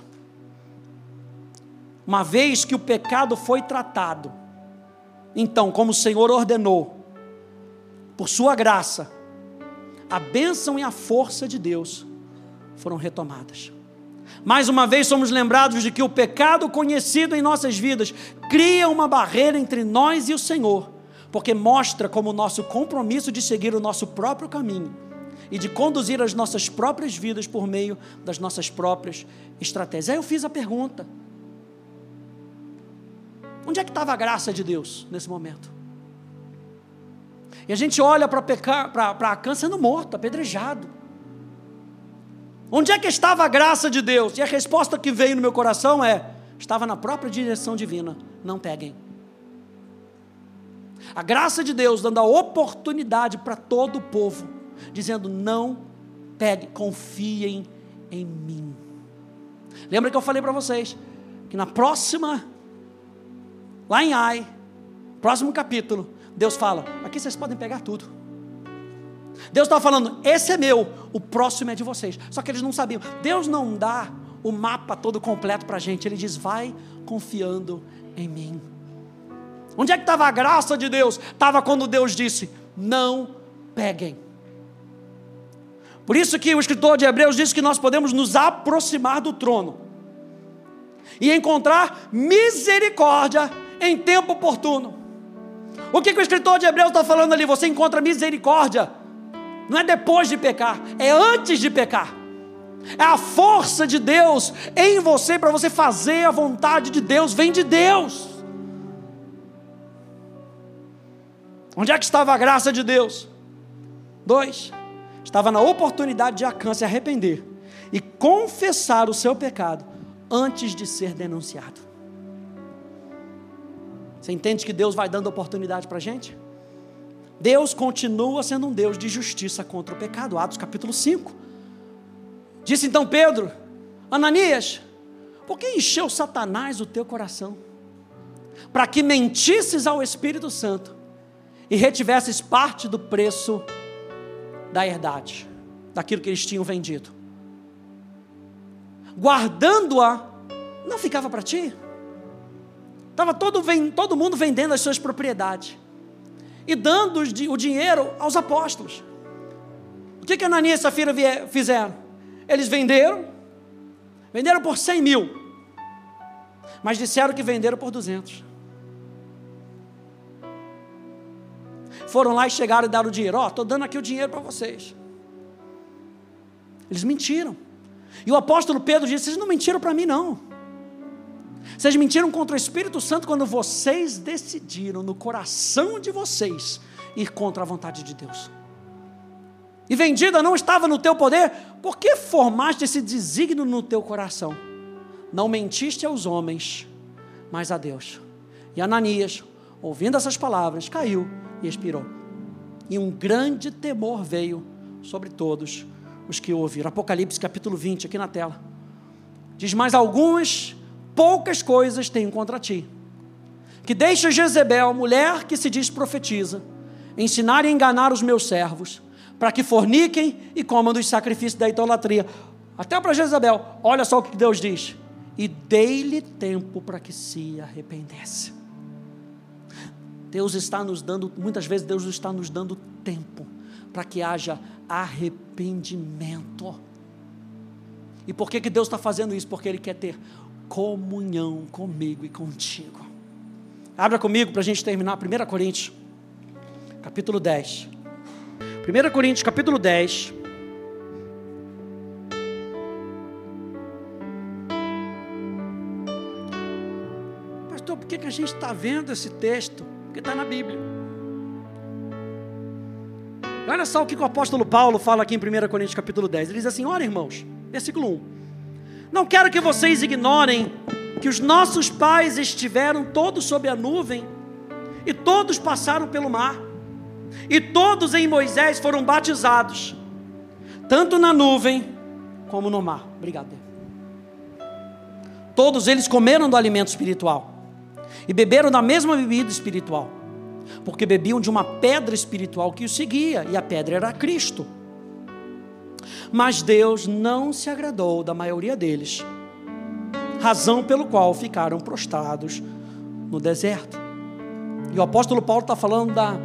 Uma vez que o pecado foi tratado, então, como o Senhor ordenou, por Sua graça, a bênção e a força de Deus foram retomadas. Mais uma vez somos lembrados de que o pecado conhecido em nossas vidas cria uma barreira entre nós e o Senhor, porque mostra como o nosso compromisso de seguir o nosso próprio caminho e de conduzir as nossas próprias vidas por meio das nossas próprias estratégias. Aí eu fiz a pergunta: onde é que estava a graça de Deus nesse momento? E a gente olha para Acã sendo morto, apedrejado. Onde é que estava a graça de Deus? E a resposta que veio no meu coração é: estava na própria direção divina. Não peguem. A graça de Deus dando a oportunidade para todo o povo, dizendo: não peguem, confiem em mim. Lembra que eu falei para vocês que na próxima, lá em Ai, próximo capítulo, Deus fala: aqui vocês podem pegar tudo. Deus estava falando: esse é meu, o próximo é de vocês. Só que eles não sabiam. Deus não dá o mapa todo completo para a gente. Ele diz: vai confiando em mim. Onde é que estava a graça de Deus? Estava quando Deus disse: não peguem. Por isso que o escritor de Hebreus diz que nós podemos nos aproximar do trono e encontrar misericórdia em tempo oportuno. O que, que o escritor de Hebreus está falando ali? Você encontra misericórdia não é depois de pecar, é antes de pecar. É a força de Deus em você para você fazer a vontade de Deus, vem de Deus. Onde é que estava a graça de Deus? Dois, estava na oportunidade de Acã se arrepender e confessar o seu pecado antes de ser denunciado. Você entende que Deus vai dando oportunidade para a gente? Deus continua sendo um Deus de justiça contra o pecado. Atos capítulo 5. Disse então Pedro: Ananias, por que encheu Satanás o teu coração? Para que mentisses ao Espírito Santo e retivesses parte do preço da herdade, daquilo que eles tinham vendido. Guardando-a, não ficava para ti? Estava todo, todo mundo vendendo as suas propriedades e dando o dinheiro aos apóstolos. O que, que Ananias e Safira fizeram? Eles venderam, venderam por 100 mil, mas disseram que venderam por 200. Foram lá e chegaram e deram o dinheiro. Ó, oh, estou dando aqui o dinheiro para vocês. Eles mentiram. E o apóstolo Pedro disse: Vocês não mentiram para mim, não. Vocês mentiram contra o Espírito Santo quando vocês decidiram no coração de vocês ir contra a vontade de Deus. E vendida não estava no teu poder, por que formaste esse desígnio no teu coração? Não mentiste aos homens, mas a Deus. E Ananias, ouvindo essas palavras, caiu e expirou. E um grande temor veio sobre todos os que ouviram. Apocalipse capítulo 20, aqui na tela. Diz: mais alguns poucas coisas tenho contra ti. Que deixa Jezebel, mulher que se diz profetiza, ensinar e enganar os meus servos, para que forniquem e comam dos sacrifícios da idolatria. Até para Jezebel, olha só o que Deus diz: e dei-lhe tempo para que se arrependesse. Deus está nos dando, muitas vezes Deus está nos dando tempo para que haja arrependimento. E por que, que Deus está fazendo isso? Porque Ele quer ter comunhão comigo e contigo. Abra comigo para a gente terminar 1 Coríntios, capítulo 10. 1 Coríntios, capítulo 10. Pastor, por que, que a gente está vendo esse texto? Porque está na Bíblia. Olha só o que o apóstolo Paulo fala aqui em 1 Coríntios capítulo 10. Ele diz assim: Olha, irmãos, versículo 1. Não quero que vocês ignorem que os nossos pais estiveram todos sob a nuvem e todos passaram pelo mar. E todos em Moisés foram batizados, tanto na nuvem como no mar. Obrigado. Todos eles comeram do alimento espiritual e beberam da mesma bebida espiritual, porque bebiam de uma pedra espiritual que os seguia, e a pedra era Cristo. Mas Deus não se agradou da maioria deles, razão pelo qual ficaram prostrados no deserto. E o apóstolo Paulo está falando da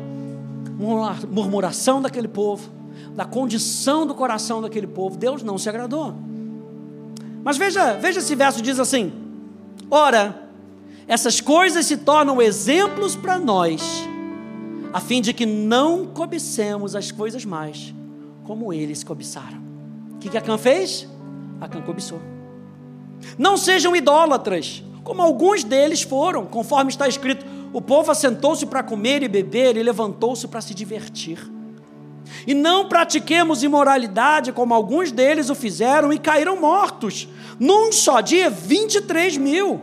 murmuração daquele povo, da condição do coração daquele povo. Deus não se agradou. Mas veja, veja esse verso diz assim: Ora, essas coisas se tornam exemplos para nós, a fim de que não cobicemos as coisas mais, como eles cobiçaram. O que, que Acã fez? Acã cobiçou. Não sejam idólatras, como alguns deles foram, conforme está escrito: o povo assentou-se para comer e beber e levantou-se para se divertir. E não pratiquemos imoralidade, como alguns deles o fizeram e caíram mortos. Num só dia, 23 mil.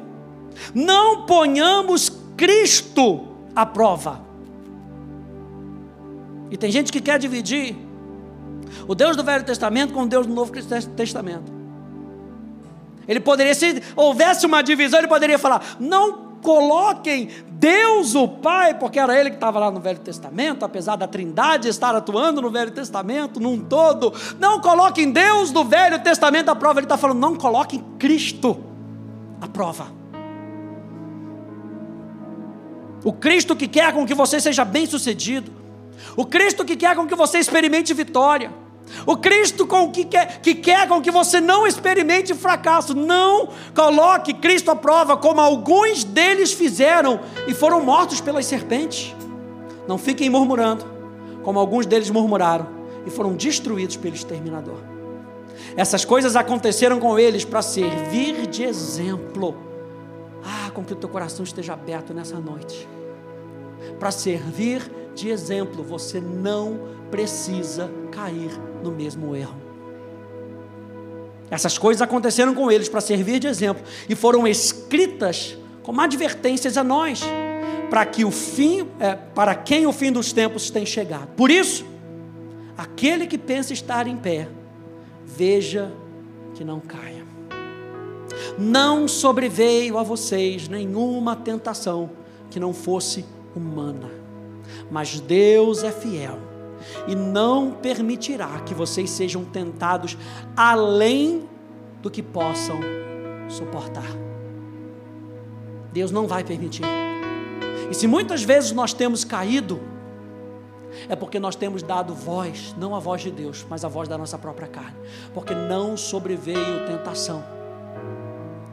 Não ponhamos Cristo à prova. E tem gente que quer dividir o Deus do Velho Testamento com o Deus do Novo Testamento. Ele poderia, se houvesse uma divisão, ele poderia falar: não coloquem Deus o Pai, porque era ele que estava lá no Velho Testamento, apesar da Trindade estar atuando no Velho Testamento, num todo. Não coloquem Deus do Velho Testamento à prova. Ele está falando, não coloquem Cristo à prova. O Cristo que quer com que você seja bem sucedido. O Cristo que quer com que você experimente vitória. O Cristo com que, quer, que quer com que você não experimente fracasso. Não coloque Cristo à prova, como alguns deles fizeram e foram mortos pelas serpentes. Não fiquem murmurando, como alguns deles murmuraram e foram destruídos pelo exterminador. Essas coisas aconteceram com eles para servir de exemplo. Ah, com que o teu coração esteja aberto nessa noite. Para servir de exemplo, você não precisa cair no mesmo erro. Essas coisas aconteceram com eles para servir de exemplo e foram escritas como advertências a nós, para que o fim, é, para quem o fim dos tempos tem chegado. Por isso, aquele que pensa estar em pé, veja que não caia. Não sobreveio a vocês nenhuma tentação que não fosse humana, mas Deus é fiel e não permitirá que vocês sejam tentados além do que possam suportar. Deus não vai permitir. E se muitas vezes nós temos caído, é porque nós temos dado voz, não a voz de Deus, mas a voz da nossa própria carne, porque não sobreveio tentação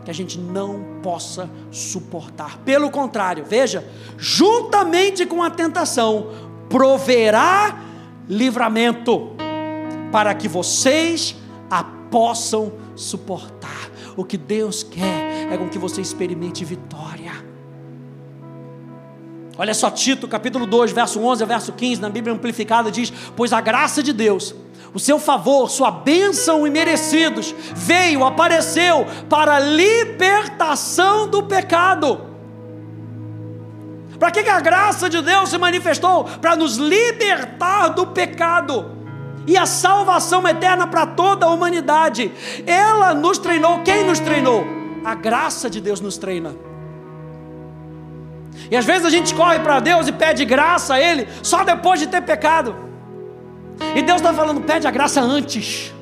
que a gente não possa suportar. Pelo contrário, veja, juntamente com a tentação, proverá livramento, para que vocês a possam suportar. O que Deus quer é com que você experimente vitória. Olha só, Tito, capítulo 2, verso 11 a verso 15, na Bíblia Amplificada diz: Pois a graça de Deus, o seu favor, sua bênção e merecidos, veio, apareceu para a libertação do pecado para que, que a graça de Deus se manifestou? Para nos libertar do pecado e a salvação eterna para toda a humanidade. Ela nos treinou. Quem nos treinou? A graça de Deus nos treina. E às vezes a gente corre para Deus e pede graça a Ele só depois de ter pecado. E Deus está falando, pede a graça antes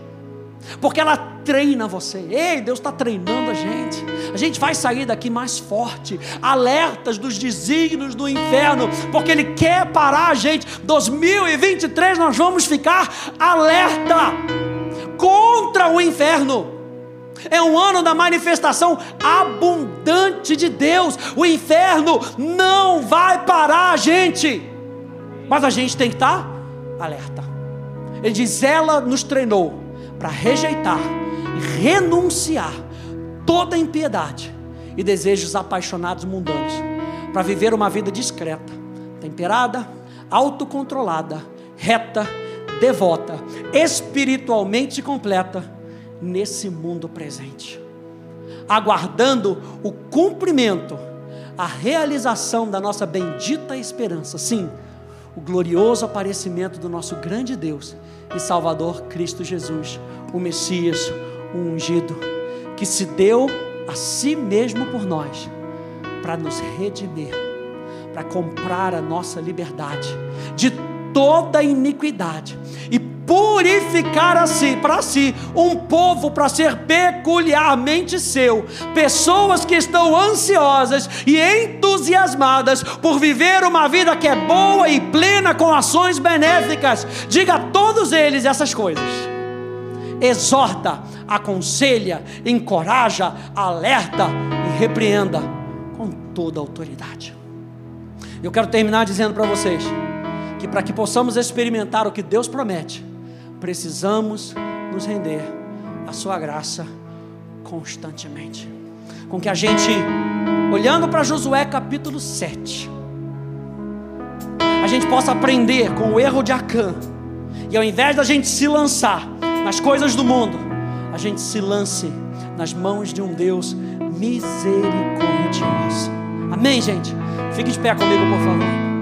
porque ela treina você. Ei, Deus está treinando a gente. A gente vai sair daqui mais forte, alertas dos desígnios do inferno, porque Ele quer parar a gente. 2023 nós vamos ficar alerta contra o inferno. É um ano da manifestação abundante de Deus. O inferno não vai parar a gente, mas a gente tem que estar alerta. Ele diz: Ela nos treinou para rejeitar e renunciar toda impiedade e desejos apaixonados mundanos, para viver uma vida discreta, temperada, autocontrolada, reta, devota, espiritualmente completa nesse mundo presente, aguardando o cumprimento, a realização da nossa bendita esperança, sim, o glorioso aparecimento do nosso grande Deus e Salvador Cristo Jesus, o Messias, o ungido, que se deu a si mesmo por nós, para nos redimir, para comprar a nossa liberdade de toda iniquidade e purificar a si, para si, um povo para ser peculiarmente seu, pessoas que estão ansiosas e entusiasmadas por viver uma vida que é boa e plena com ações benéficas. Diga a todos eles essas coisas. Exorta, aconselha, encoraja, alerta e repreenda com toda autoridade. Eu quero terminar dizendo para vocês que para que possamos experimentar o que Deus promete, precisamos nos render à Sua graça constantemente. Com que a gente, olhando para Josué capítulo 7, a gente possa aprender com o erro de Acã, e ao invés da gente se lançar nas coisas do mundo, a gente se lance nas mãos de um Deus misericordioso. Amém, gente? Fique de pé comigo, por favor.